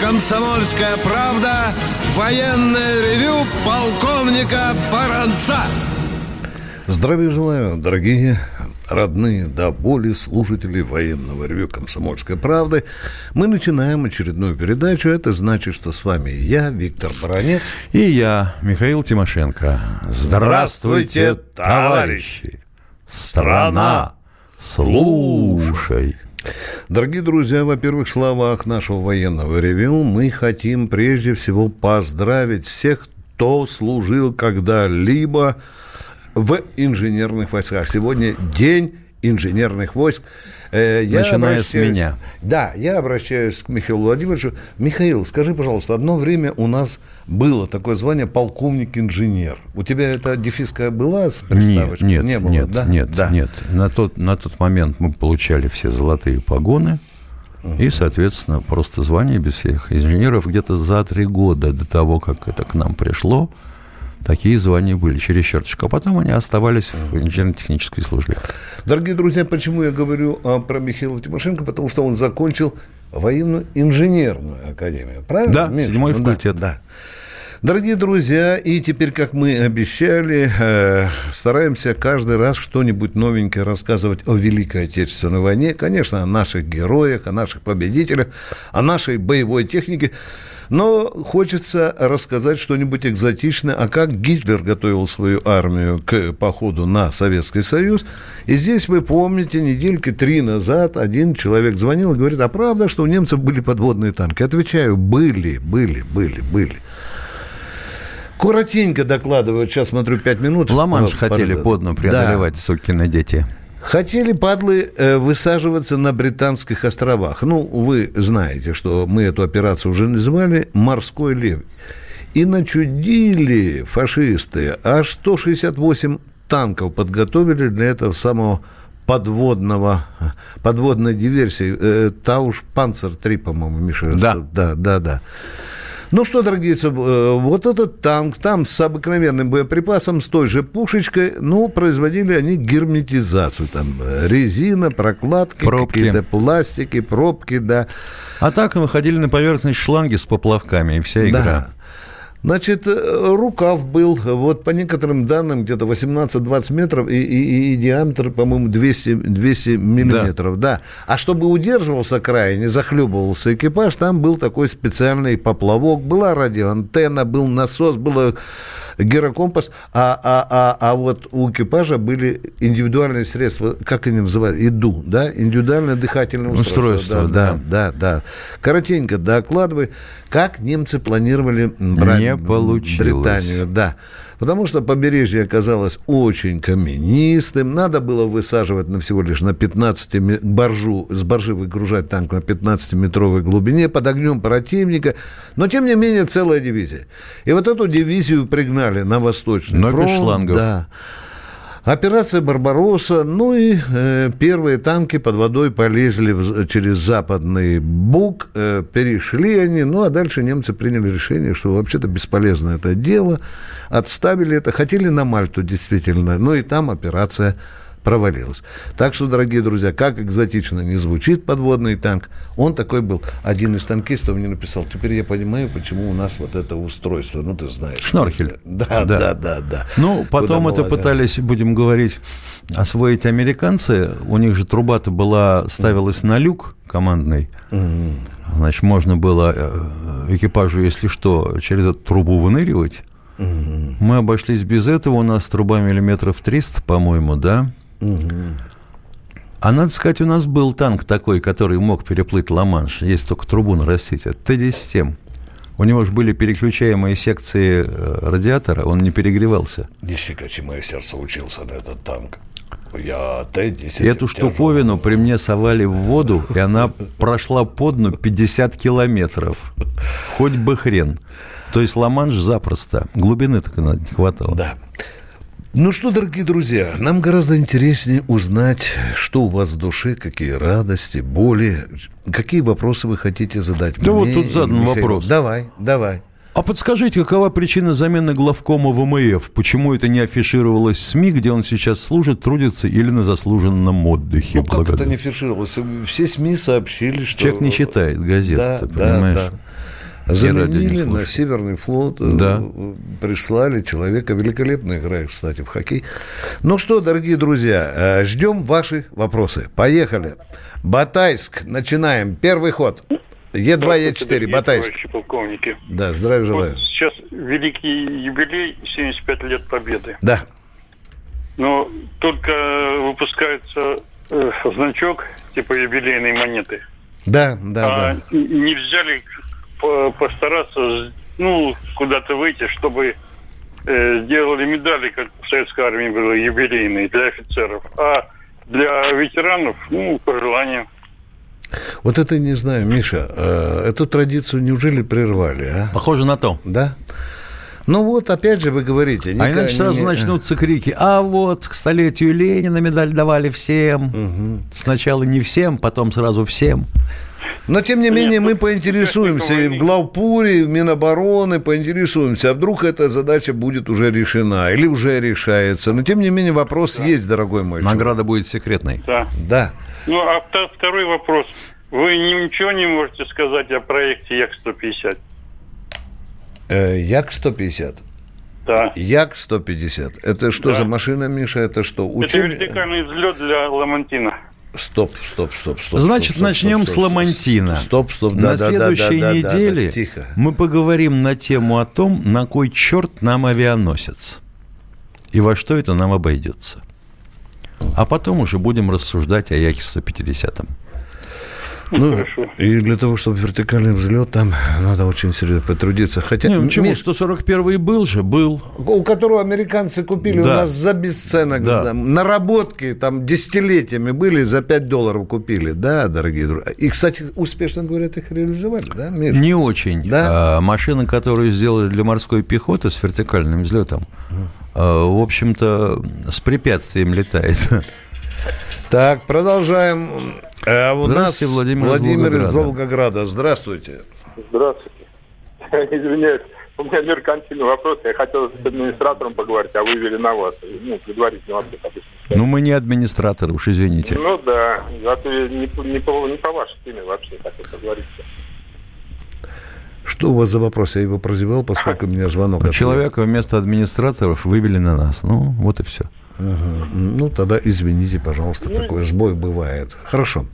«Комсомольская правда» военное ревю полковника Баранца. Здравия желаю, дорогие родные до боли слушатели военного ревю «Комсомольской правды». Мы начинаем очередную передачу. Это значит, что с вами я, Виктор Баранец. И я, Михаил Тимошенко. Здравствуйте, товарищи! Страна, слушай! Дорогие друзья, во-первых, в словах нашего военного ревю мы хотим прежде всего поздравить всех, кто служил когда-либо в инженерных войсках. Сегодня день инженерных войск. Э, я Начиная с меня. Да, я обращаюсь к Михаилу Владимировичу. Михаил, скажи, пожалуйста, одно время у нас было такое звание полковник-инженер. У тебя эта дефиска была с приставочкой? Нет, нет, Не было, нет, да? нет, да. нет. На тот, на тот момент мы получали все золотые погоны. И, соответственно, просто звание без всех инженеров где-то за три года до того, как это к нам пришло, такие звания были через черточку. А потом они оставались в инженерно-технической службе. Дорогие друзья, почему я говорю а, про Михаила Тимошенко? Потому что он закончил военную инженерную академию. Правильно? Да, Миш? седьмой факультет. Да, да. Дорогие друзья, и теперь, как мы обещали, э, стараемся каждый раз что-нибудь новенькое рассказывать о Великой Отечественной войне. Конечно, о наших героях, о наших победителях, о нашей боевой технике. Но хочется рассказать что-нибудь экзотичное, а как Гитлер готовил свою армию к походу на Советский Союз. И здесь вы помните, недельки три назад один человек звонил и говорит, а правда, что у немцев были подводные танки? Отвечаю, были, были, были, были. Коротенько докладывают, сейчас смотрю, пять минут. Ла-Манш хотели подно преодолевать, да. сукины дети. Хотели падлы э, высаживаться на Британских островах. Ну, вы знаете, что мы эту операцию уже называли «Морской лев». И начудили фашисты, аж 168 танков подготовили для этого самого подводного, подводной диверсии. Э, Тауш Панцер-3, по-моему, Миша. Да. Да, да, да. Ну что, дорогие, э, вот этот танк, там с обыкновенным боеприпасом, с той же пушечкой, ну, производили они герметизацию. Там резина, прокладки, какие-то пластики, пробки, да. А так мы ходили на поверхность шланги с поплавками, и вся игра. Да. Значит, э, рукав был, вот по некоторым данным, где-то 18-20 метров, и, и, и диаметр, по-моему, 200, 200 миллиметров, да. да. А чтобы удерживался край, не захлебывался экипаж, там был такой специальный поплавок, была радиоантенна, был насос, было гирокомпас, а, а, а, а вот у экипажа были индивидуальные средства, как они называют, ИДУ, да, индивидуальное дыхательное устройство. устройство да, да, да, да. Коротенько докладывай, как немцы планировали брать Не получилось. Британию, да. Потому что побережье оказалось очень каменистым. Надо было высаживать на всего лишь на 15 боржу, с боржи выгружать танк на 15-метровой глубине под огнем противника. Но, тем не менее, целая дивизия. И вот эту дивизию пригнали на Восточный Но фронт. без шлангов. Да. Операция «Барбаросса», ну и э, первые танки под водой полезли в, через западный Буг, э, перешли они, ну а дальше немцы приняли решение, что вообще-то бесполезно это дело, отставили это, хотели на Мальту действительно, ну и там операция провалилась. Так что, дорогие друзья, как экзотично не звучит подводный танк, он такой был. Один из танкистов мне написал, теперь я понимаю, почему у нас вот это устройство, ну, ты знаешь. Шнорхель. Да, да, да, да. да. Ну, потом это пытались, будем говорить, освоить американцы. У них же труба-то была, ставилась на люк командный. Угу. Значит, можно было э, экипажу, если что, через эту трубу выныривать. Угу. Мы обошлись без этого. У нас труба миллиметров 300, по-моему, да? Угу. А надо сказать, у нас был танк такой, который мог переплыть Ла-Манш, если только трубу нарастить. Это Т-10М. У него же были переключаемые секции э, радиатора, он не перегревался. Нифига, мое сердце учился на этот танк. Я Т-10 Эту штуковину при мне совали в воду, и она прошла по дну 50 километров. Хоть бы хрен. То есть Ла-Манш запросто. Глубины так не хватало. Да. Ну что, дорогие друзья, нам гораздо интереснее узнать, что у вас в душе, какие радости, боли, какие вопросы вы хотите задать Да мне вот тут задан вопрос. Давай, давай. А подскажите, какова причина замены главкома ВМФ? Почему это не афишировалось в СМИ, где он сейчас служит, трудится или на заслуженном отдыхе? Ну, как это не афишировалось? Все СМИ сообщили, что... Человек не читает газет, да, ты да, понимаешь? Да. Заменили на Северный флот, да. прислали человека, великолепно играет, кстати, в хоккей. Ну что, дорогие друзья, ждем ваши вопросы. Поехали. Батайск, начинаем. Первый ход. Е2, Е4, Батайск. полковники. Да, здравия желаю. Вот сейчас великий юбилей, 75 лет Победы. Да. Но только выпускается э, значок типа юбилейной монеты. Да, да, а да. Нельзя постараться, ну, куда-то выйти, чтобы э, сделали медали, как в советской армии было, юбилейные для офицеров, а для ветеранов, ну, по желанию. Вот это не знаю, Миша, э, эту традицию неужели прервали, а? Похоже на то. Да? Ну вот, опять же, вы говорите. А иначе сразу не... начнутся крики. А вот к столетию Ленина медаль давали всем. Угу. Сначала не всем, потом сразу всем. Но, тем не менее, мы поинтересуемся и в главпуре, и в Минобороны поинтересуемся, а вдруг эта задача будет уже решена или уже решается. Но, тем не менее, вопрос да. есть, дорогой мой. Награда человек. будет секретной. Да. Да. Ну, а второй вопрос. Вы ничего не можете сказать о проекте Як-150? Э, Як-150? Да. Як-150. Это что да. за машина, Миша? Это что? Учеб... Это вертикальный взлет для Ламантина. Стоп, стоп, стоп, стоп. Значит, стоп, начнем стоп, с Ламантина. Стоп, стоп, да, На да, следующей да, да, неделе да, да, тихо. мы поговорим на тему о том, на кой черт нам авианосец и во что это нам обойдется. А потом уже будем рассуждать о Яке-150. Ну, Хорошо. и для того, чтобы вертикальный взлет, там надо очень серьезно потрудиться. Хотя, не, почему? 141-й был же, был. У которого американцы купили да. у нас за бесценок. Да. Там, наработки там десятилетиями были, за 5 долларов купили. Да, дорогие друзья. И, кстати, успешно, говорят, их реализовали, да, Миш? Не очень. Да? А, машины, которые сделали для морской пехоты с вертикальным взлетом, а, в общем-то, с препятствием летает. Так, продолжаем. А у нас Владимир, Владимир из Волгограда. Здравствуйте. Здравствуйте. Извиняюсь, у меня меркантильный вопрос. Я хотел с администратором поговорить, а вывели на вас. Ну, предварительный вопрос обычно. Ну, мы не администраторы, уж извините. Ну, да. Зато не, не, по, не по вашей теме вообще хотел поговорить. Что у вас за вопрос? Я его прозевал, поскольку у меня звонок. Человека вместо администраторов вывели на нас. Ну, вот и все. Ага. Ну, тогда извините, пожалуйста, такой сбой бывает. Хорошо.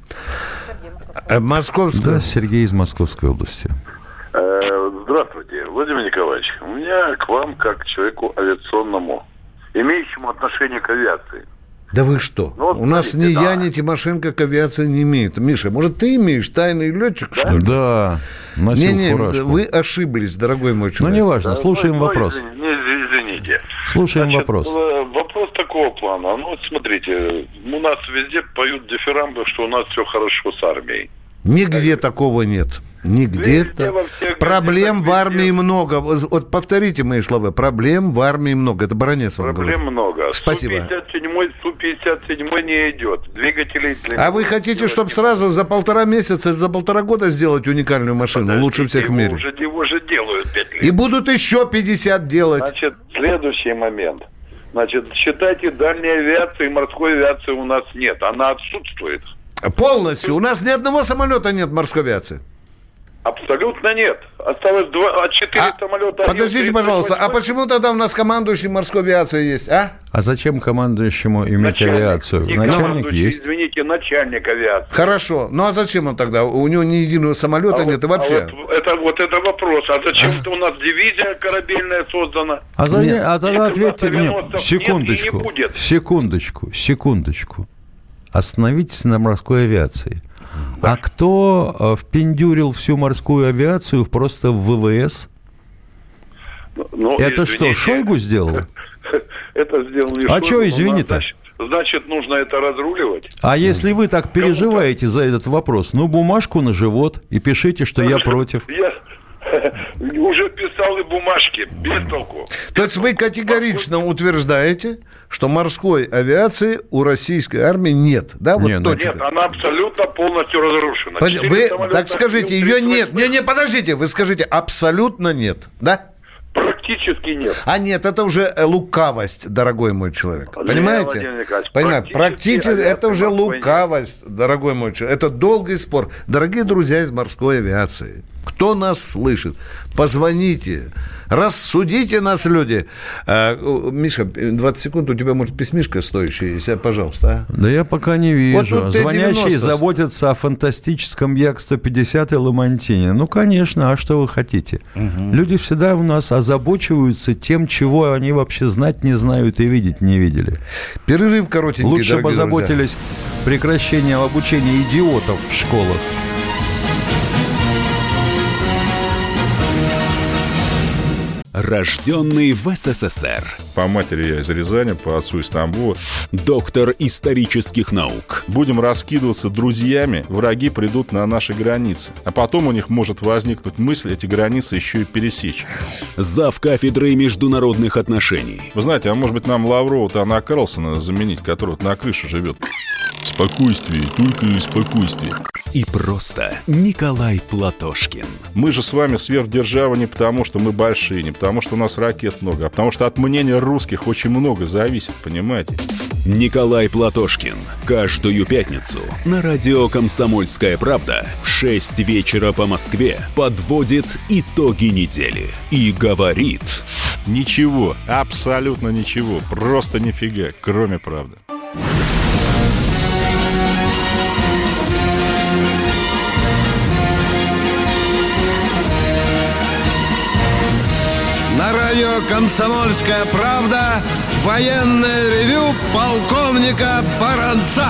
Э, Московская. Да, Сергей из Московской области. Э, здравствуйте, Владимир Николаевич. У меня к вам, как к человеку авиационному, имеющему отношение к авиации. Да вы что? Ну, вот, У нас смотрите, ни да. я, ни Тимошенко к авиации не имеет. Миша, может, ты имеешь тайный летчик, да? что ли? Да, носил не, не, вы ошиблись, дорогой мой человек. Ну, неважно, да, слушаем ну, вопрос. Не, извините. Слушаем Значит, вопрос. Э, вопрос такого плана. Ну, вот смотрите, у нас везде поют дифирамбы, что у нас все хорошо с армией. Нигде такого нет. Нигде. Проблем в армии много. Вот повторите мои слова. Проблем в армии много. Это Баранец вам Проблем говорит. много. Спасибо. Су-57, Су-57 не идет. Двигателей А вы хотите, чтобы сразу за полтора месяца, за полтора года сделать уникальную машину? Подождите, лучше всех в мире. Уже, его же делают 5 лет. И будут еще 50 делать. Значит, следующий момент. Значит, считайте, дальней авиации, морской авиации у нас нет. Она отсутствует. Полностью. У нас ни одного самолета нет морской авиации. Абсолютно нет. Осталось два, а четыре а, самолета. Подождите, пожалуйста, а почему тогда у нас командующий морской авиацией есть, а? А зачем командующему иметь начальник, авиацию? Начальник есть. Извините, начальник авиации. Хорошо. Ну а зачем он тогда? У него ни единого самолета а нет вот, и вообще. А вот, это, вот это вопрос. А зачем-то у нас дивизия корабельная создана? А, за, а тогда ответьте мне, секундочку, секундочку, секундочку. Остановитесь на морской авиации. А кто э, впендюрил всю морскую авиацию просто в ВВС? Ну, Это извините. что, Шойгу сделал? Это сделал не А что, извини-то? Значит, нужно это разруливать. А если вы так переживаете за этот вопрос, ну, бумажку на живот и пишите, что я против. Я уже писал и бумажки, без толку. То есть вы категорично утверждаете, что морской авиации у российской армии нет, да? Вот нет, ну, точка. нет, она абсолютно полностью разрушена. Вы так скажите, ее нет. Не, не, подождите, вы скажите, абсолютно нет, да? Практически нет. А нет, это уже э, лукавость, дорогой мой человек. Понимаете? Понимаете? Практически это уже лукавость, дорогой мой человек. Это долгий спор. Дорогие друзья из морской авиации, Кто нас слышит? Позвоните. Рассудите нас, люди. А, Миша, 20 секунд, у тебя, может, письмишка стоящая есть? Пожалуйста. А? Да я пока не вижу. Вот Звонящие заботятся о фантастическом Як-150 и Ламантине. Ну, конечно, а что вы хотите? Угу. Люди всегда у нас озабочиваются тем, чего они вообще знать не знают и видеть не видели. Перерыв коротенький, Лучше бы озаботились прекращением обучения идиотов в школах. Рожденный в СССР. По матери я из Рязани, по отцу из Тамбова. Доктор исторических наук. Будем раскидываться друзьями, враги придут на наши границы. А потом у них может возникнуть мысль эти границы еще и пересечь. Зав кафедрой международных отношений. Вы знаете, а может быть нам Лаврова-то Анна Карлсона заменить, который вот на крыше живет? Спокойствие, только спокойствие. И просто Николай Платошкин. Мы же с вами сверхдержава не потому, что мы большие, не потому, что у нас ракет много, а потому что от мнения русских очень много зависит, понимаете? Николай Платошкин. Каждую пятницу на радио «Комсомольская правда» в 6 вечера по Москве подводит итоги недели и говорит... Ничего, абсолютно ничего, просто нифига, кроме правды. Радио «Комсомольская правда» военное ревю полковника Баранца.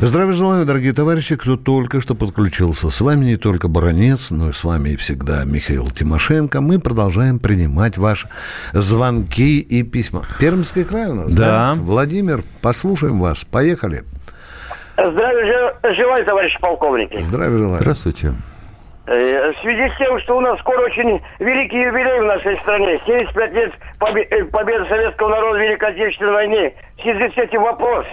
Здравия желаю, дорогие товарищи, кто только что подключился. С вами не только Баранец, но и с вами и всегда Михаил Тимошенко. Мы продолжаем принимать ваши звонки и письма. Пермский край у нас, да? да? Владимир, послушаем вас. Поехали. Здравия желаю, товарищ полковник. Здравия желаю. Здравствуйте. Э, в связи с тем, что у нас скоро очень великий юбилей в нашей стране, 75 лет э, победы советского народа в Великой Отечественной войне, в связи с этим вопрос,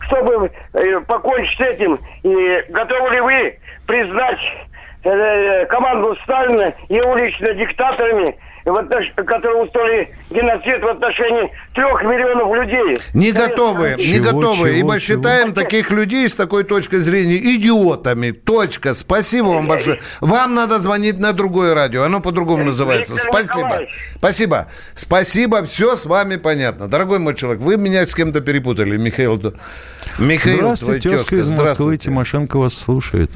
чтобы э, покончить с этим, и готовы ли вы признать команду Сталина и его лично диктаторами в отнош... которые устроили геноцид в отношении трех миллионов людей. Не готовы, чего, не готовы. Чего, ибо чего? считаем таких людей с такой точки зрения идиотами. Точка. Спасибо вам большое. Вам надо звонить на другое радио. Оно по-другому называется. Спасибо. Спасибо. Спасибо. Все с вами понятно. Дорогой мой человек, вы меня с кем-то перепутали, Михаил. Михаил, Здравствуйте, тезка из Москвы. Тимошенко вас слушает.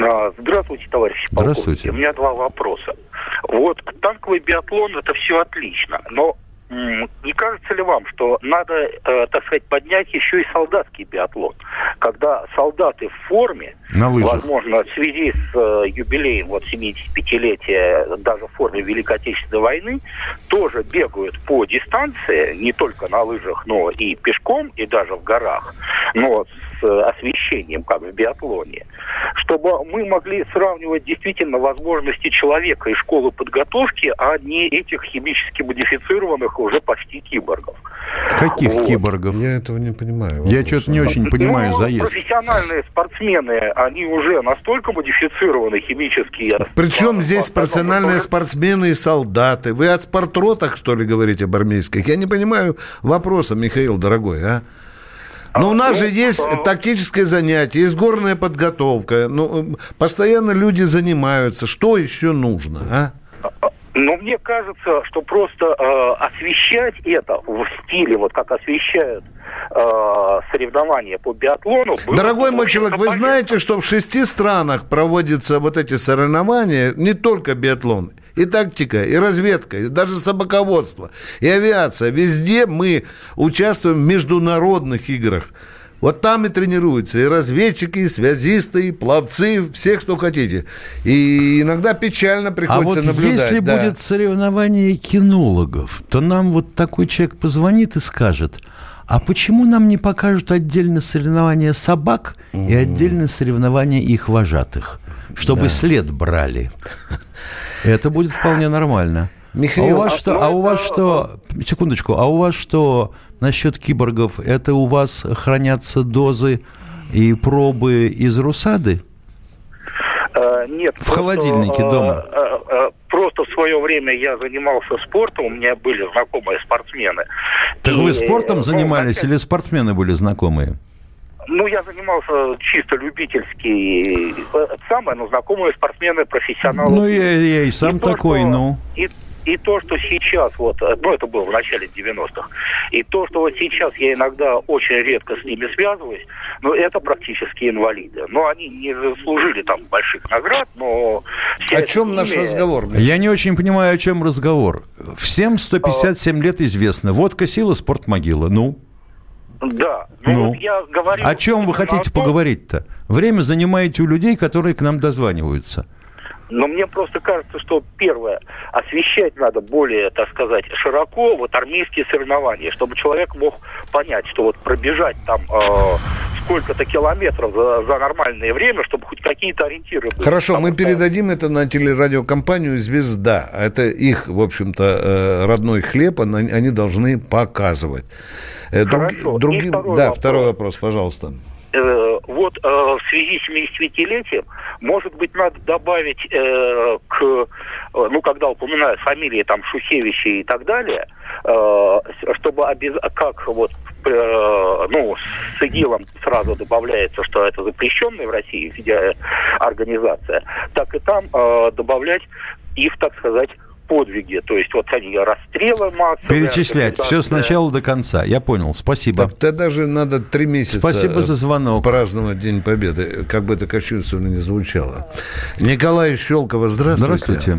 А, здравствуйте, товарищ Здравствуйте. У меня два вопроса. Вот танковый биатлон это все отлично, но не кажется ли вам, что надо, э, так сказать, поднять еще и солдатский биатлон? Когда солдаты в форме, На возможно, в связи с э, юбилеем вот 75-летия даже в форме Великой Отечественной войны, тоже бегают по дистанции, не только на лыжах, но и пешком, и даже в горах, но с э, освещением, как в биатлоне, чтобы мы могли сравнивать действительно возможности человека и школы подготовки, а не этих химически модифицированных уже почти киборгов. Каких вот. киборгов? Я этого не понимаю. Я что-то не очень понимаю ну, заезд. Профессиональные спортсмены, они уже настолько модифицированы химически. Причем здесь профессиональные спортсмены и солдаты. Вы от спортротах, что ли, говорите, бармейских? Я не понимаю вопроса, Михаил, дорогой, а? Но у нас же есть тактическое занятие, есть горная подготовка. Ну, постоянно люди занимаются. Что еще нужно, а? Ну, мне кажется, что просто э, освещать это в стиле, вот как освещают э, соревнования по биатлону. Дорогой мой человек, вы знаете, что в шести странах проводятся вот эти соревнования, не только биатлон, и тактика, и разведка, и даже собаководство, и авиация. Везде мы участвуем в международных играх. Вот там и тренируются и разведчики, и связисты, и пловцы, все, кто хотите. И иногда печально приходится а вот наблюдать. если да. будет соревнование кинологов, то нам вот такой человек позвонит и скажет, а почему нам не покажут отдельно соревнования собак и отдельно соревнования их вожатых, чтобы да. след брали? Это будет вполне нормально. Михаил, а у вас а что? А у вас что? Секундочку. А у вас что насчет киборгов? Это у вас хранятся дозы и пробы из Русады? Э, нет. В просто, холодильнике э, дома. Э, просто в свое время я занимался спортом, у меня были знакомые спортсмены. Так и, вы спортом занимались ну, или спортсмены были знакомые? Ну, я занимался чисто любительски. Самое, но знакомые спортсмены, профессионалы. Ну, я, я и сам И то, такой, что- ну. И, и то, что сейчас, вот, э, ну, это было в начале 90-х, и то, что вот сейчас я иногда очень редко с ними связываюсь, ну, это практически инвалиды. Но они не заслужили там больших наград, но... О чем с наш ними- разговор? Я не очень понимаю, о чем разговор. Всем 157 лет известно. Водка сила, спорт могила. Ну, Да. Ну, Ну. вот я говорю... о чем вы хотите том, поговорить-то? Время занимаете у людей, которые к нам дозваниваются. Но мне просто кажется, что первое, освещать надо более, так сказать, широко вот армейские соревнования, чтобы человек мог понять, что вот пробежать там э, сколько-то километров за, за нормальное время, чтобы хоть какие-то ориентиры были. Хорошо, мы что- передадим это на телерадиокомпанию «Звезда». Это их, в общем-то, э, родной хлеб, они должны показывать. Э, друг- Хорошо. И другим- второй да, вопрос. второй вопрос, пожалуйста. Э, вот э, в связи с 75-летием, может быть, надо добавить э, к, э, ну, когда упоминают фамилии там Шухевича и так далее, э, чтобы обяз- как вот ну, с ИГИЛом сразу добавляется, что это запрещенная в России организация, так и там э, добавлять их, так сказать, подвиги. То есть вот они расстрелы массовые. Перечислять все сначала до конца. Я понял. Спасибо. Так, тогда даже надо три месяца Спасибо за э, звонок. праздновать День Победы, как бы это кощунственно не звучало. Николай Щелкова, здравствуйте. Здравствуйте.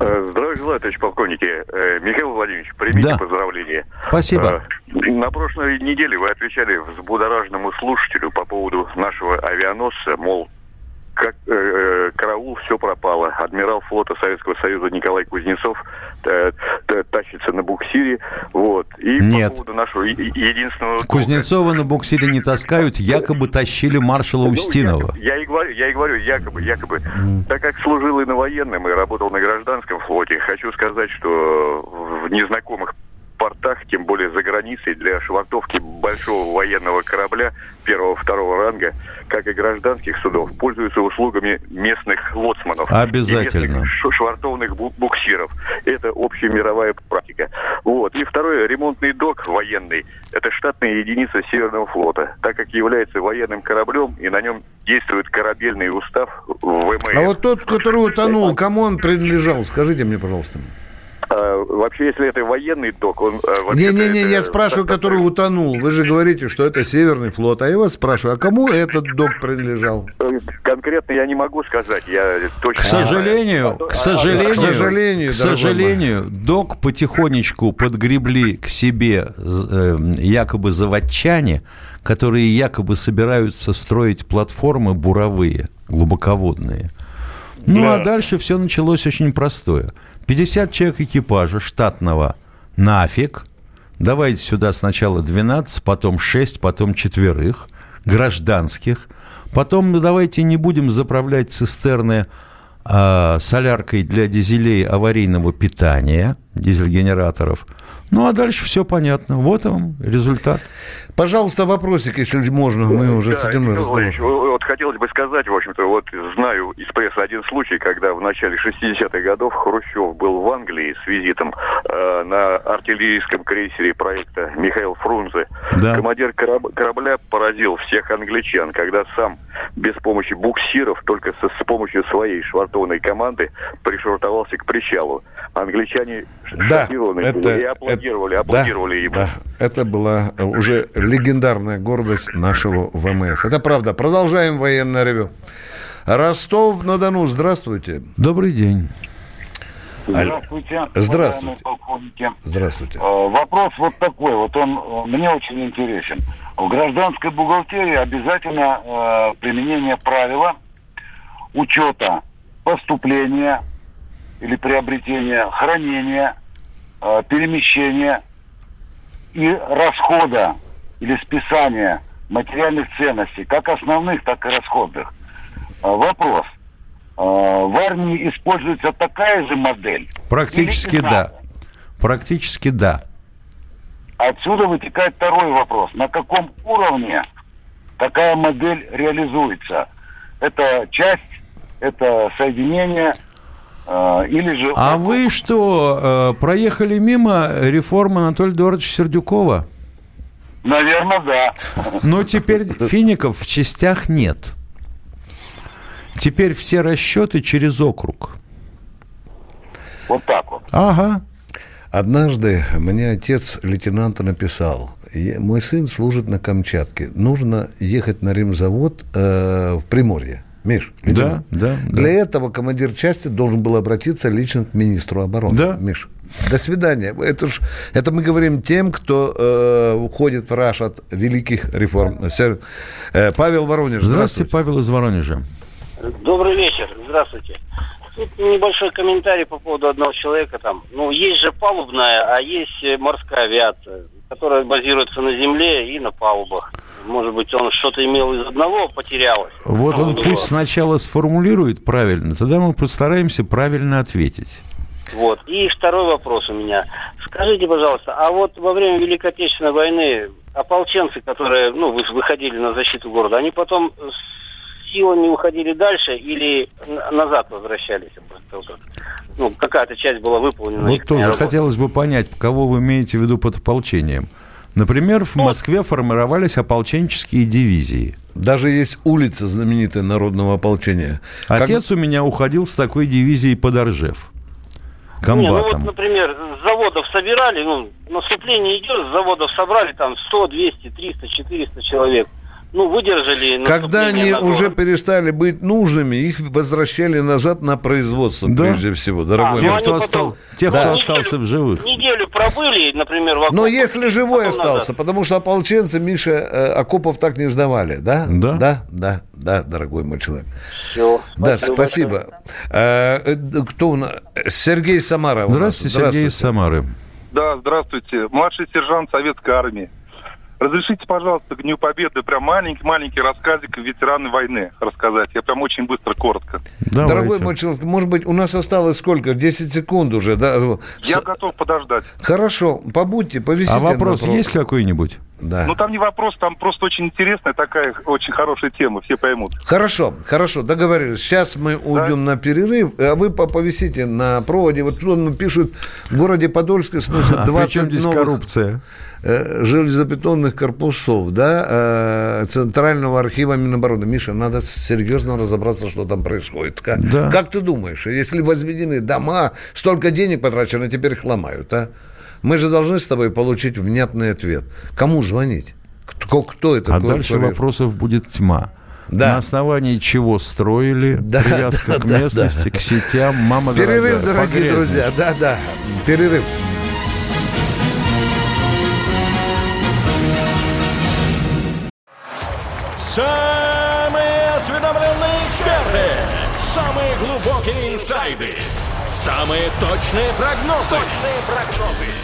Э, Здравия желаю, товарищ полковники. Э, Михаил Владимирович, примите Да. поздравления. Спасибо. Э, На прошлой неделе вы отвечали взбудораженному слушателю по поводу нашего авианосца, мол, как э, караул, все пропало. Адмирал флота Советского Союза Николай Кузнецов э, тащится на буксире. Вот. И Нет. по поводу нашего единственного... Кузнецова на буксире не таскают, якобы тащили маршала Ну, Устинова. Я, я и говорю, я и говорю, якобы, якобы. Так как служил и на военном, и работал на гражданском флоте, хочу сказать, что в незнакомых портах, тем более за границей, для швартовки большого военного корабля первого-второго ранга, как и гражданских судов, пользуются услугами местных лоцманов. Обязательно. и местных швартовных бу- буксиров. Это общемировая практика. Вот. И второе, ремонтный док военный. Это штатная единица Северного флота. Так как является военным кораблем, и на нем действует корабельный устав ВМС. А вот тот, который утонул, кому он принадлежал? Скажите мне, пожалуйста. А, вообще, если это военный док, он... вообще-то Не-не-не, это я спрашиваю, который утонул. Вы же говорите, что это Северный флот. А я вас спрашиваю, а кому этот док принадлежал? Э, Конкретно я не могу сказать, я точно... К сожалению, к сожалению, К сожалению, к сожалению, док потихонечку подгребли к себе э, якобы заводчане, которые якобы собираются строить платформы буровые, глубоководные. Ну, а дальше все началось очень простое. 50 человек экипажа штатного нафиг. Давайте сюда сначала 12, потом 6, потом четверых гражданских. Потом ну, давайте не будем заправлять цистерны а, соляркой для дизелей аварийного питания, дизель-генераторов. Ну, а дальше все понятно. Вот вам результат. Пожалуйста, вопросик, если можно. Мы уже Да, с этим Николай разговор. Владимирович, вот хотелось бы сказать, в общем-то, вот знаю из прессы один случай, когда в начале 60-х годов Хрущев был в Англии с визитом э, на артиллерийском крейсере проекта Михаил Фрунзе. Да. Командир кораб- корабля поразил всех англичан, когда сам без помощи буксиров, только со- с помощью своей швартовной команды пришвартовался к причалу. Англичане Да, шокированы это, были и аплодировали, это- аплодировали да, ему. да, это была э, уже легендарная гордость нашего ВМФ. Это правда. Продолжаем военное ревю. Ростов-на-Дону, здравствуйте. Добрый день. Здравствуйте. Здравствуйте. полковники. Здравствуйте. Э, Вопрос вот такой, вот он э, мне очень интересен. В гражданской бухгалтерии обязательно э, применение правила учета поступления или приобретения, хранения, э, перемещения и расхода или списания материальных ценностей, как основных, так и расходных. Э, Вопрос. Э, В армии используется такая же модель? Практически да. Практически да. Отсюда вытекает второй вопрос. На каком уровне такая модель реализуется? Это часть, это соединение э, или же... А вы что, э, проехали мимо реформы Анатолия Эдуардовича Сердюкова? Наверное, да. Но теперь фиников в частях нет. Теперь все расчеты через округ. Вот так вот. Ага. Однажды мне отец лейтенанта написал, мой сын служит на Камчатке, нужно ехать на ремзавод э, в Приморье. Миш, да, да, Для да. этого командир части должен был обратиться лично к министру обороны. Да. Миш, до свидания. Это, ж, это мы говорим тем, кто э, уходит в раш от великих реформ. Э, Павел Воронеж. Здравствуйте. здравствуйте, Павел из Воронежа. Добрый вечер. Здравствуйте. Тут небольшой комментарий по поводу одного человека. Там, ну, есть же палубная, а есть э, морская авиация, которая базируется на земле и на палубах. Может быть, он что-то имел из одного, потерялось. Вот он пусть сначала сформулирует правильно, тогда мы постараемся правильно ответить. Вот. И второй вопрос у меня. Скажите, пожалуйста, а вот во время Великой Отечественной войны ополченцы, которые ну, выходили на защиту города, они потом силами уходили дальше или назад возвращались? Ну, какая-то часть была выполнена. Вот тоже работа. хотелось бы понять, кого вы имеете в виду под ополчением. Например, в ну, Москве формировались ополченческие дивизии. Даже есть улица знаменитая народного ополчения. Отец как... у меня уходил с такой дивизией под Оржев. Комбатом. Не, ну вот, например, с заводов собирали, ну, наступление идет, с заводов собрали там 100, 200, 300, 400 человек ну, выдержали. Когда они на уже перестали быть нужными, их возвращали назад на производство, да? прежде всего, дорогой. А, тех, кто, остал, тех да. кто остался в живых. Неделю пробыли, например, в Но если живой остался, назад. потому что ополченцы, Миша, э, окопов так не сдавали, да? Да. Да, да, да, дорогой мой человек. Все. Да, спасибо. А, кто у нас? Сергей Самара. Здравствуйте, здравствуйте, Сергей Самары. Да, здравствуйте. Младший сержант Советской Армии. Разрешите, пожалуйста, к Дню Победы прям маленький-маленький рассказик ветераны войны рассказать. Я прям очень быстро, коротко. Давайте. Дорогой мой человек, может быть, у нас осталось сколько? 10 секунд уже, да? Я С... готов подождать. Хорошо, побудьте, повисите. А вопрос есть какой-нибудь? Да. Ну, там не вопрос, там просто очень интересная такая, очень хорошая тема, все поймут. Хорошо, хорошо, договорились. Сейчас мы уйдем да? на перерыв, а вы повисите на проводе. Вот тут пишут, в городе Подольске сносят 20 а новых... коррупция? Э, железобетонных корпусов, да, э, Центрального архива Минобороны. Миша, надо серьезно разобраться, что там происходит. Как, да. как ты думаешь, если возведены дома, столько денег потрачено, теперь их ломают, а? Мы же должны с тобой получить внятный ответ. Кому звонить? Кто, кто это? А дальше курьер? вопросов будет тьма. Да. На основании чего строили, да, привязка да, к местности, да, к сетям, мама Перерыв, дорогая, дорогие друзья, да, да, перерыв. Самые осведомленные эксперты, самые глубокие инсайды, самые точные прогнозы. Точные прогнозы.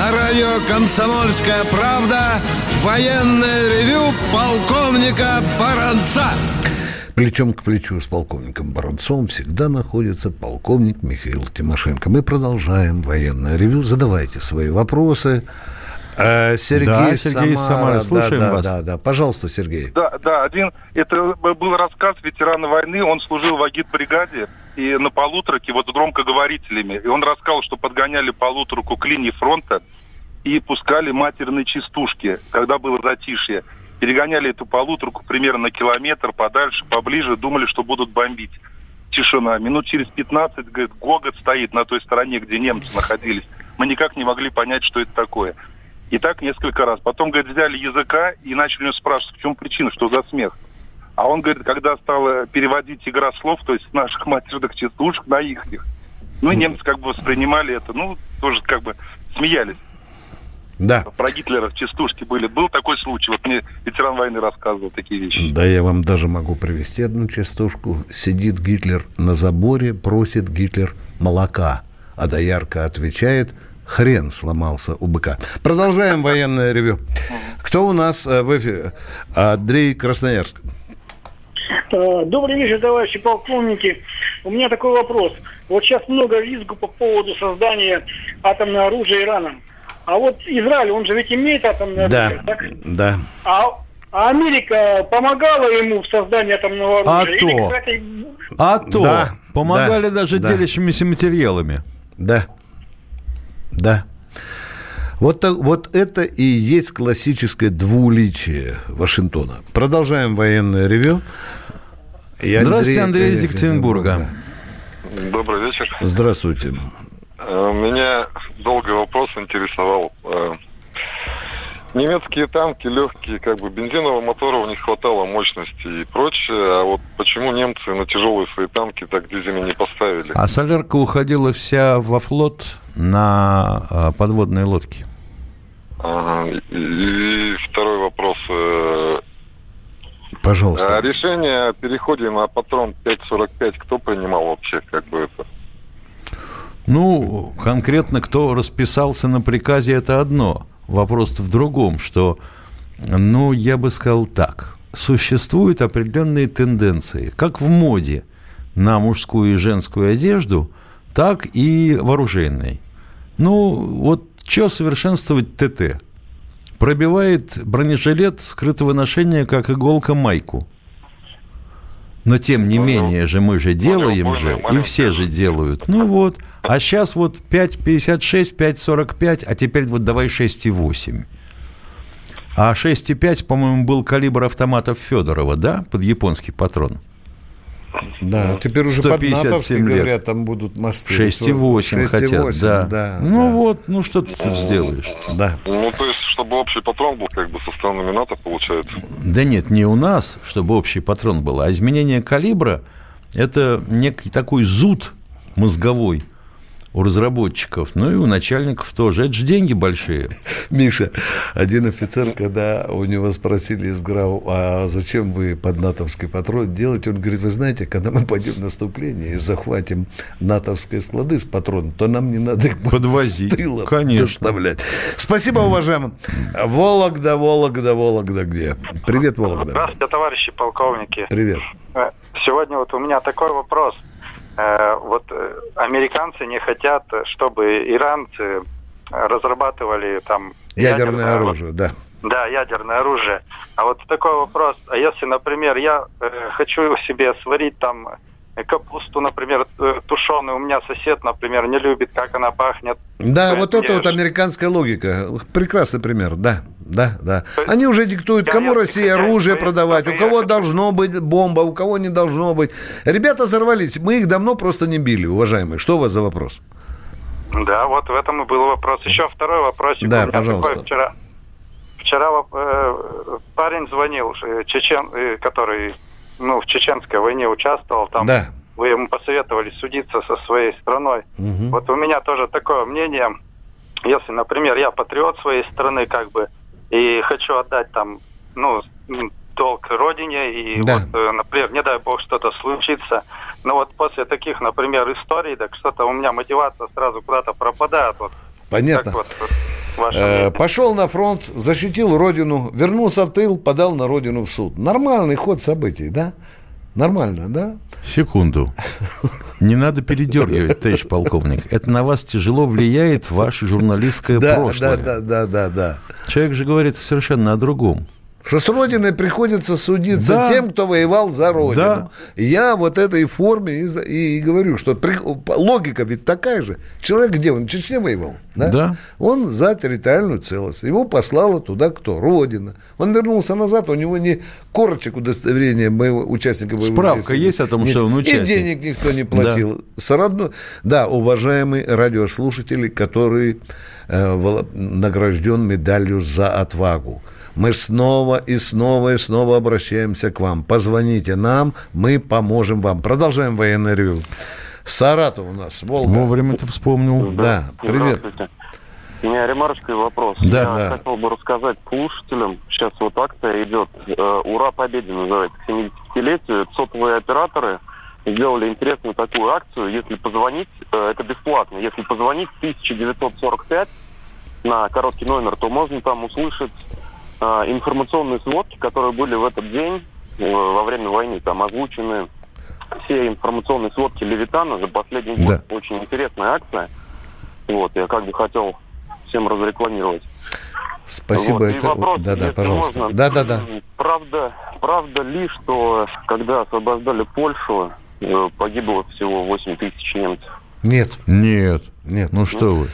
На радио «Комсомольская правда» военное ревю полковника Баранца. Плечом к плечу с полковником Баранцовым всегда находится полковник Михаил Тимошенко. Мы продолжаем военное ревю. Задавайте свои вопросы. Э, Сергей, да, Сергей Самара. Слушаем да, вас. Да, да, Пожалуйста, Сергей. Да, да, один. Это был рассказ ветерана войны. Он служил в агит-бригаде и на полуторке вот громкоговорителями. И он рассказал, что подгоняли полуторку к линии фронта и пускали матерные частушки, когда было затишье перегоняли эту полуторку примерно на километр подальше, поближе, думали, что будут бомбить. Тишина. Минут через 15, говорит, гогот стоит на той стороне, где немцы находились. Мы никак не могли понять, что это такое. И так несколько раз. Потом, говорит, взяли языка и начали у спрашивать, в чем причина, что за смех. А он, говорит, когда стал переводить игра слов, то есть наших матерных частушек на их, ну, немцы как бы воспринимали это, ну, тоже как бы смеялись. Да. Про Гитлера частушки были. Был такой случай. Вот мне ветеран войны рассказывал такие вещи. Да, я вам даже могу привести одну частушку. Сидит Гитлер на заборе, просит Гитлер молока. А доярка отвечает, хрен сломался у быка. Продолжаем военное ревю. Кто у нас э, в эфире? Андрей Красноярск. Э, Добрый вечер, товарищи полковники. У меня такой вопрос. Вот сейчас много визгу по поводу создания атомного оружия Ираном. А вот Израиль, он же ведь имеет атомное Да, оружие, так? да. А, а Америка помогала ему в создании атомного А оружия? Или, то. кстати, А то Да, помогали да, даже да. делящимися материалами. Да. Да. Вот, так- вот это и есть классическое двуличие Вашингтона. Продолжаем военное ревю. И Здравствуйте, Андрей из э, Екатеринбурга. Добрый вечер. Здравствуйте. Э, Меня долгий вопрос интересовал. Э, Немецкие танки легкие, как бы бензинового мотора у них хватало мощности и прочее, а вот почему немцы на тяжелые свои танки так дизельные не поставили? А солярка уходила вся во флот на а, подводные лодки. И, второй вопрос. э, Пожалуйста. а решение о переходе на патрон 5.45 кто принимал вообще, как бы это? Ну, конкретно кто расписался на приказе, это одно. Вопрос в другом, что, ну, я бы сказал так. Существуют определенные тенденции, как в моде на мужскую и женскую одежду, так и в оружейной. Ну, вот что совершенствовать ТТ? Пробивает бронежилет скрытого ношения, как иголка майку. Но тем не менее же мы же делаем же, и все же делают. Ну вот, а сейчас вот 5,56, 5,45, а теперь вот давай 6,8. А 6,5, по-моему, был калибр автоматов Федорова, да, под японский патрон? Да, теперь уже под 157 натовски, лет. говорят, там будут мосты. 6,8 хотят, 6,8, да. да. Ну вот, ну что ты тут сделаешь? Да. Ну, то есть, чтобы общий патрон был как бы со странами НАТО, получается. Да нет, не у нас, чтобы общий патрон был, а изменение калибра – это некий такой зуд мозговой у разработчиков, ну и у начальников тоже. Это же деньги большие. Миша, один офицер, когда у него спросили из ГРАУ, а зачем вы под натовский патрон делаете, он говорит, вы знаете, когда мы пойдем в наступление и захватим натовские склады с патроном, то нам не надо их Подвозить, с тыла конечно. доставлять. Спасибо, уважаемый. Вологда, Вологда, Вологда где? Привет, Вологда. Здравствуйте, товарищи полковники. Привет. Э, Сегодня вот у меня такой вопрос. Э, Вот э, американцы не хотят, чтобы иранцы разрабатывали там Ядерное оружие, да. Да, ядерное оружие. А вот такой вопрос. А если, например, я э, хочу себе сварить там капусту, например, э, тушеную, у меня сосед, например, не любит, как она пахнет. Да, вот это вот американская логика. Прекрасный пример, да, да, да. Они уже диктуют, кому Россия оружие продавать, у кого должно быть бомба, у кого не должно быть. Ребята взорвались, мы их давно просто не били, уважаемые. Что у вас за вопрос? Да, вот в этом и был вопрос. Еще второй вопросик. Да, пожалуйста. такой вчера, вчера э, парень звонил, э, чечен, э, который ну, в чеченской войне участвовал. Там Да. Вы ему посоветовали судиться со своей страной. Мгм. Вот у меня тоже такое мнение. Если, например, я патриот своей страны, как бы, и хочу отдать там, ну, долг родине, и Да. вот, э, например, не дай бог что-то случится, но вот после таких, например, историй, так что-то у меня мотивация сразу куда-то пропадает. Вот. Понятно. Как вот, вот ваше Э? Пошел на фронт, защитил родину, вернулся в тыл, подал на родину в суд. Нормальный ход событий, да? Нормально, да? Секунду. Не надо передергивать, товарищ полковник. Это на вас тяжело влияет ваше журналистское Да, прошлое. да, да, да, да, да. Человек же говорит совершенно о другом. Что с Родиной приходится судиться Да. тем, кто воевал за Родину. Да. Я вот этой форме и, и- и говорю, что при- логика ведь такая же. Человек где? Он в Чечне воевал? Да? Да. Он за территориальную целость. Его послала туда кто? Родина. Он вернулся назад, у него не корочек удостоверения боевого, участника боевых Справка действий. есть о том, Нет. что он участник. И денег никто не платил. Сородно- Да, уважаемые радиослушатели, которые э, награжден медалью за отвагу. Мы снова и снова и снова обращаемся к вам. Позвоните нам, мы поможем вам. Продолжаем военное ревю. Саратов у нас, Волга. Вовремя ты вспомнил. Да, привет. Здравствуйте. У меня ремарочка и вопрос. Да. Я Да. хотел бы рассказать слушателям. Сейчас вот акция идет. э, Ура Победе называется. К 75-летию. Это сотовые операторы сделали интересную такую акцию. Если позвонить, э, это бесплатно, если позвонить 1945 на короткий номер, то можно там услышать информационные сводки, которые были в этот день э, во время войны. Там озвучены все информационные сводки Левитана за последний год. Да. Очень интересная акция. Вот, я как бы хотел всем разрекламировать. Спасибо. Вот, и это... вопрос, да, да, если пожалуйста. можно. Да, да, да. Правда, правда ли, что когда освобождали Польшу, э, погибло всего 8 тысяч немцев? Нет. Нет. Нет. Ну что вы.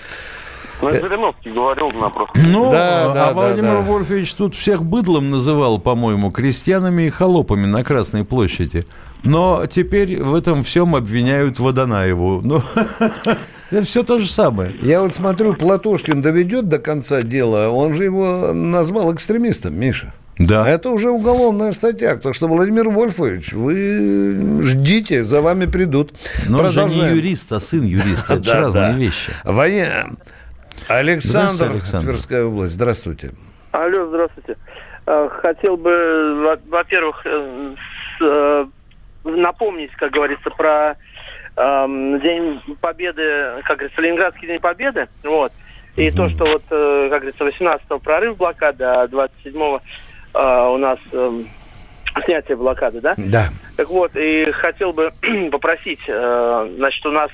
Ну, Э, Жириновский говорил на просто... Ну, Да, да, а да, Владимир да. Вольфович тут всех быдлом называл, по-моему, крестьянами и холопами на Красной площади. Но теперь в этом всем обвиняют Водонаеву. Ну, это все то же самое. Я вот смотрю, Платошкин доведет до конца дела, он же его назвал экстремистом, Миша. Да. Это уже уголовная статья, так что, Владимир Вольфович, вы ждите, за вами придут. Но он же не юрист, а сын юриста. Это разные вещи. Александр, Александр. Тверская область, здравствуйте. Алло, здравствуйте. Э, Хотел бы, во- во-первых, э, с- э, напомнить, как говорится, про эм, День Победы, как говорится, Ленинградский День Победы. Вот. И то, что вот, э, как говорится, 18-го прорыв блокады, а 27-го э, у нас эм, снятие блокады, да? Да. Так вот, и хотел бы попросить, значит, у нас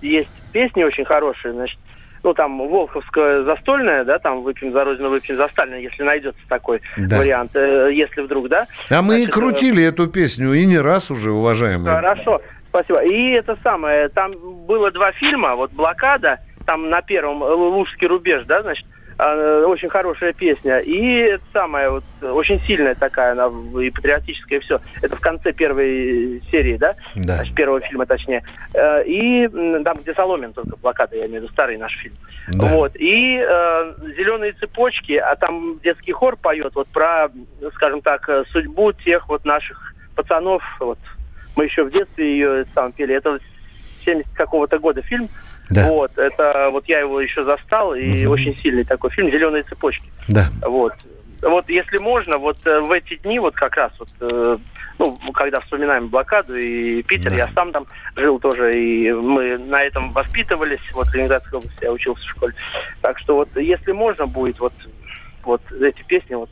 есть песни очень хорошие, значит, ну, там, Волховская застольная, да, там, выпьем за Родину, выпьем за Сталина, если найдется такой Да. вариант, э, если вдруг, да. А мы и Значит, э, крутили эту песню, и не раз уже, уважаемые. Хорошо, спасибо. И это самое, там было два фильма, вот «Блокада», там на первом э, «Лужский рубеж», да, значит, э, очень хорошая песня. И это самое, вот, очень сильная такая, она и патриотическая, и все. Это в конце первой серии, да? Да. Значит, первого фильма, точнее. Э, И там, где Соломин только блокада, я имею в виду, старый наш фильм. Да. Вот. И э, зеленые цепочки, а там детский хор поет вот про, скажем так, э, судьбу тех вот наших пацанов. Вот мы еще в детстве ее сам пели. Это 70 какого-то года фильм. Да. Вот. Это вот я его еще застал, и Мгм. очень сильный такой фильм Зеленые цепочки. Да. Вот. Вот, если можно, вот э, в эти дни, вот как раз вот, э, ну, когда вспоминаем блокаду и Питер, я сам там жил тоже, и мы на этом воспитывались, вот в Ленинградской области я учился в школе. Так что вот, если можно будет, вот, вот эти песни, вот,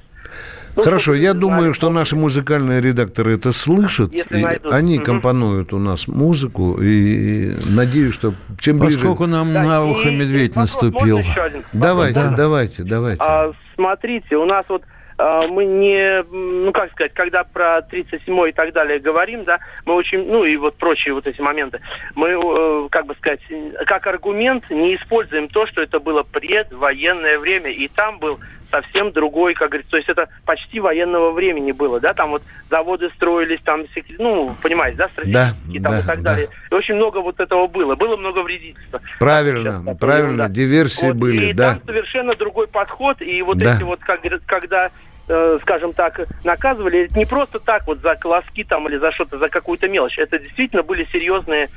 Ну, Хорошо, я думаю, что наши музыкальные редакторы это слышат. И они Мгм. компонуют у нас музыку. И надеюсь, что чем ближе... Поскольку нам на ухо медведь наступил. еще один? Давайте, Да. давайте, давайте. А, смотрите, у нас вот а, мы не, ну как сказать, когда про 37 и так далее говорим, да, мы очень, ну и вот прочие вот эти моменты, мы, э, как бы сказать, как аргумент не используем то, что это было предвоенное время, и там был совсем другой, как говорится, то есть это почти военного времени было, да, там вот заводы строились, там, ну, понимаете, да, стратегические там да, и так да. далее. И очень много вот этого было, было много вредительства. Правильно, правильно, диверсии Вот, были, и да. там совершенно другой подход, и вот Да. эти вот, как когда э, скажем так, наказывали, это не просто так вот за колоски там или за что-то, за какую-то мелочь. Это действительно были серьезные,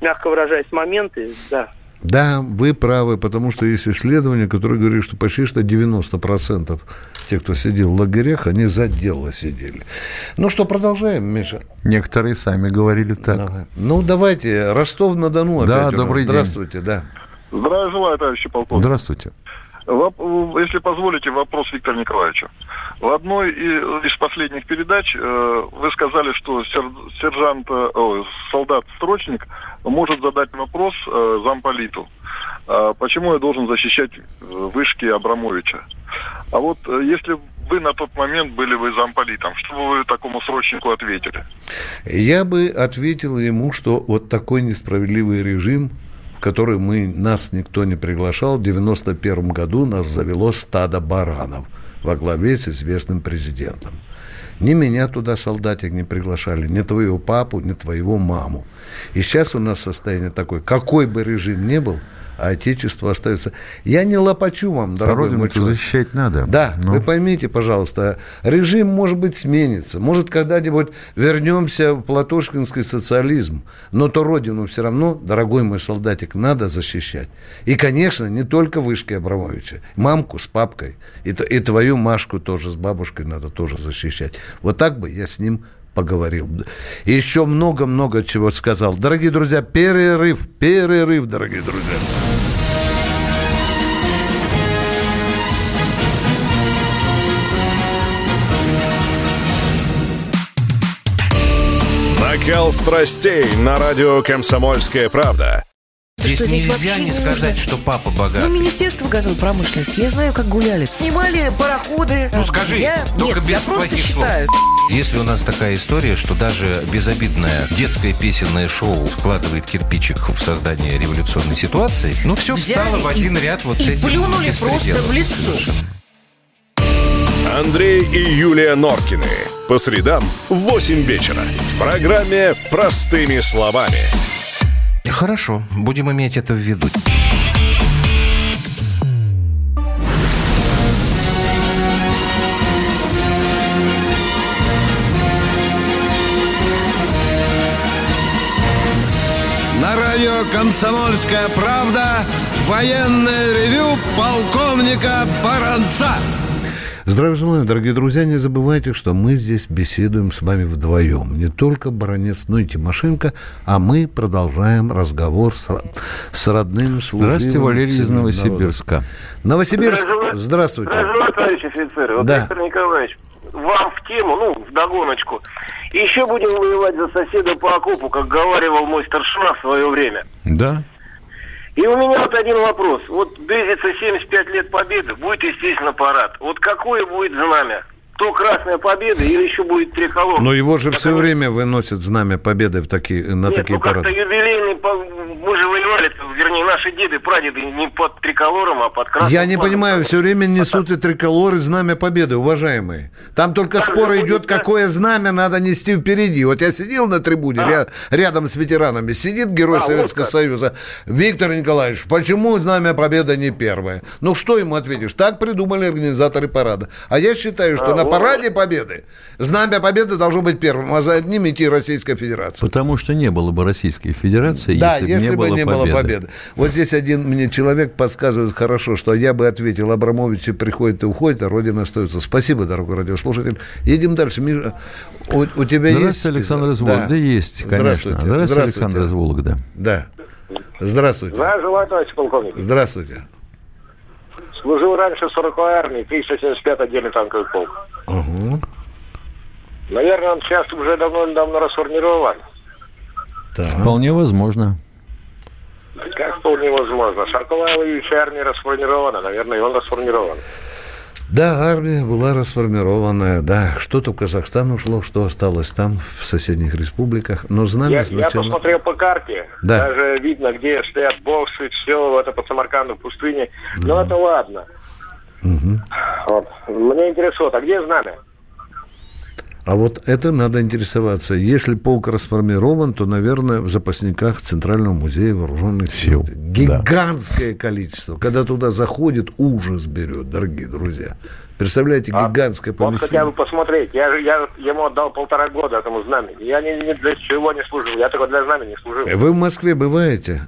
мягко выражаясь, моменты, да. Да, вы правы, потому что есть исследования, которые говорят, что почти что 90% тех, кто сидел в лагерях, они за дело сидели. Ну что, продолжаем, Миша? Некоторые сами говорили так. Давай. Ну, давайте, Ростов-на-Дону Да, опять добрый день. Здравствуйте, да. Здравия желаю, товарищи полковник. Здравствуйте. Если позволите, вопрос Виктору Николаевичу. В одной из последних передач э, вы сказали, что сер- сержант, э, ой, солдат-строчник может задать вопрос э, замполиту. А Почему я должен защищать вышки Абрамовича? А вот если вы на тот момент были бы замполитом, что бы вы такому срочнику ответили? Я бы ответил ему, что вот такой несправедливый режим, который мы, нас никто не приглашал, в 91 году нас завело стадо баранов во главе с известным президентом. Ни меня туда солдатик не приглашали, ни твоего папу, ни твоего маму. И сейчас у нас состояние такое, какой бы режим ни был, а отечество остается. Я не лопачу вам, дорогой мой человек. защищать надо. Да, Ну. вы поймите, пожалуйста, режим, может быть, сменится. Может, когда-нибудь вернемся в платошкинский социализм. Но то родину все равно, дорогой мой солдатик, надо защищать. И, конечно, не только вышки Абрамовича. Мамку с папкой. И, и твою Машку тоже с бабушкой надо тоже защищать. Вот так бы я с ним поговорил. Еще много-много чего сказал. Дорогие друзья, перерыв, перерыв, дорогие друзья. Накал страстей на радио «Комсомольская правда». Здесь что здесь нельзя не сказать, что папа богатый. Ну, Министерство газовой промышленности. Я знаю, как гуляли. Снимали пароходы. Ну скажи, я... только Нет, без я просто плохих слов. считаю. Если у нас такая история, что даже безобидное детское песенное шоу вкладывает кирпичик в создание революционной ситуации, ну все Взяли встало в и- один ряд вот и с этим плюнули просто в лицо. Совершенно. Андрей и Юлия Норкины. По средам в 8 вечера. В программе «Простыми словами». Хорошо, будем иметь это в виду. На радио «Комсомольская правда» военное ревю полковника Баранца. Здравия желаю, дорогие друзья. Не забывайте, что мы здесь беседуем с вами вдвоем. Не только Баранец, но и Тимошенко. А мы продолжаем разговор с, с родным служивым Здравствуйте, Валерий из. Новосибирска. Новосибирск. Здравия- Здравствуйте. Здравия желаю, товарищ офицер. Вот, Да. Виктор Николаевич, вам в тему, ну, в догоночку. Еще будем воевать за соседа по окопу, как говаривал мой старшина в свое время. Да. И у меня вот один вопрос. Вот близится 75 лет Победы, будет, естественно, парад. Вот какое будет знамя? То Красная Победа или еще будет триколор? Но его же все время выносят знамя победы в такие, на Нет, такие ну как-то парады. юбилейный, по- мы же воевали, вернее, наши деды, прадеды не под триколором, а под красным Я не флагом. понимаю, все время несут и триколоры знамя победы, уважаемые. Там только спор идет, какое знамя надо нести впереди. Вот я сидел на трибуне ря- рядом с ветеранами, сидит герой А, вот Советского как. Союза. Виктор Николаевич, почему знамя победы не первое? Ну, что ему ответишь? Так придумали организаторы парада. А я считаю, что А, на вот. Параде победы знамя победы должно быть первым, а за одним идти Российская Федерация. Потому что не было бы Российской Федерации, Да, если, если, бы не было победы. победы. Вот здесь один мне человек подсказывает хорошо, что я бы ответил, Абрамович приходит и уходит, а Родина остается. Спасибо, дорогой радиослушатель. Едем дальше. Миша, у, у тебя есть... Здравствуйте, Александр из Вологды. Есть, конечно. Здравствуйте, Александр из Вологды. Да. Здравствуйте. Здравия желаю, товарищ полковник. Здравствуйте. Служил раньше в 40-й армии, 375 отдельный танковый полк. Ага. Наверное, он сейчас уже давно-давно расформирован. Вполне возможно. Как вполне возможно. Шарковая воюющая армия расформирована. Наверное, и он расформирован. Да, армия была расформированная, да. Что-то в Казахстан ушло, что осталось там, в соседних республиках. Но знамя Я, я сначала... посмотрел по карте. Да. Даже видно, где стоят боксы, все, это по Самарканду, в пустыне. Но это ладно. Мгм. Вот. Мне интересует, а где знамя? А вот это надо интересоваться. Если полк расформирован, то, наверное, в запасниках Центрального музея вооруженных сил. Гигантское количество. Когда туда заходит, ужас берет, дорогие друзья. Представляете, гигантское Вот хотя помещение. бы посмотреть. Я, же- я ему отдал полтора года этому знамени. Я ни, ни для чего не служил. Я только для знамени служил. Вы в Москве бываете?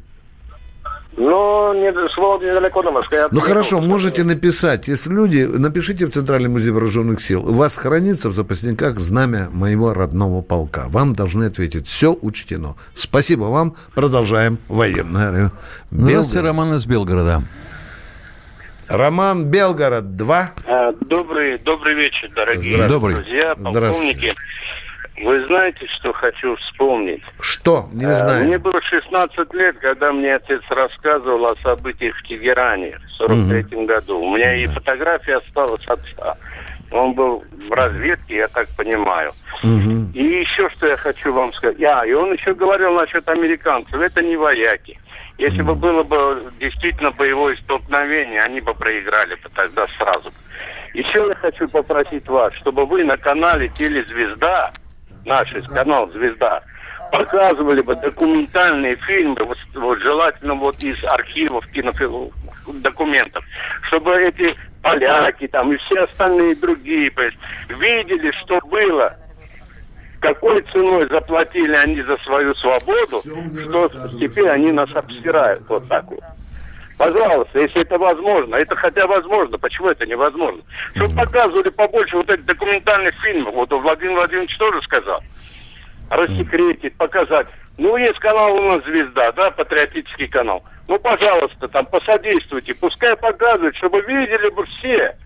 Ну, не, с Вологды недалеко до Москвы. Ну хорошо, можете написать. Если люди, напишите в Центральный музей вооруженных сил. У вас хранится в запасниках знамя моего родного полка. Вам должны ответить. Все учтено. Спасибо вам. Продолжаем военное. Здравствуйте, Белгород. Роман из Белгорода. Роман Белгород 2. А, Добрый, добрый вечер, дорогие Здравствуйте. Добрый. друзья, Здравствуйте. Вы знаете, что хочу вспомнить? Что? Не А, знаю. Мне было 16 лет, когда мне отец рассказывал о событиях в Тегеране в 43 году. У меня и фотография осталась отца. Он был в разведке, я так понимаю. И еще что я хочу вам сказать. А, и он еще говорил насчет американцев. Это не вояки. Если бы было бы действительно боевое столкновение, они бы проиграли бы тогда сразу. Еще я хочу попросить вас, чтобы вы на канале Телезвезда, наш канал Звезда, показывали бы документальные фильмы, вот, вот желательно вот из архивов кинофил- документов, чтобы эти поляки там и все остальные другие бы видели, что было, какой ценой заплатили они за свою свободу, что теперь они нас обсирают вот так вот. Пожалуйста, если это возможно. Это хотя возможно. Почему это невозможно? Чтобы показывали побольше вот этих документальных фильмов. Вот Владимир Владимирович тоже сказал. Рассекретить, показать. Ну, есть канал у нас «Звезда», да, патриотический канал. Ну, пожалуйста, там посодействуйте. Пускай показывают, чтобы видели бы все.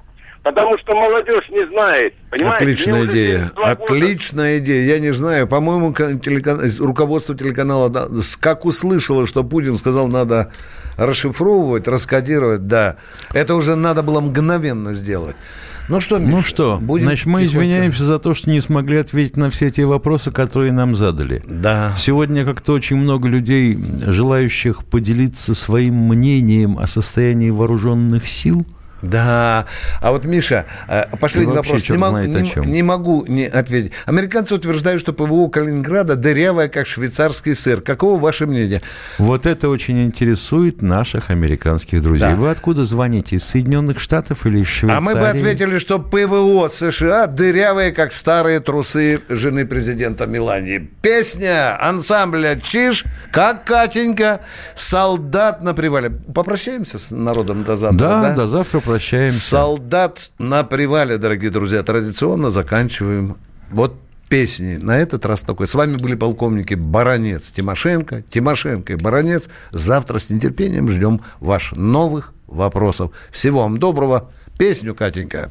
Потому что молодежь не знает. Понимаете? Отличная Мне идея. 72 года. Отличная идея. Я не знаю, по-моему, ка- телекан- руководство телеканала да, как услышало, что Путин сказал, надо расшифровывать, раскодировать, да. Это уже надо было мгновенно сделать. Ну что, Ну Миша, что, будем значит, мы тихонько- извиняемся за то, что не смогли ответить на все те вопросы, которые нам задали. Да. Сегодня как-то очень много людей, желающих поделиться своим мнением о состоянии вооруженных сил. Да. А вот, Миша, э, последний вопрос. Не знает не, не могу не ответить. Американцы утверждают, что ПВО Калининграда дырявое, как швейцарский сыр. Каково ваше мнение? Вот это очень интересует наших американских друзей. Да. Вы откуда звоните? Из Соединенных Штатов или из Швейцарии? А мы бы ответили, что ПВО США дырявые, как старые трусы жены президента Милании. Песня ансамбля «Чиж», как Катенька, «Солдат на привале». Попрощаемся с народом до завтра, Да, да? до завтра прощаемся. «Солдат на привале», дорогие друзья. Традиционно заканчиваем вот песни. На этот раз такой. С вами были полковники Баранец, Тимошенко, Тимошенко и Баранец. Завтра с нетерпением ждем ваших новых вопросов. Всего вам доброго. Песню, Катенька.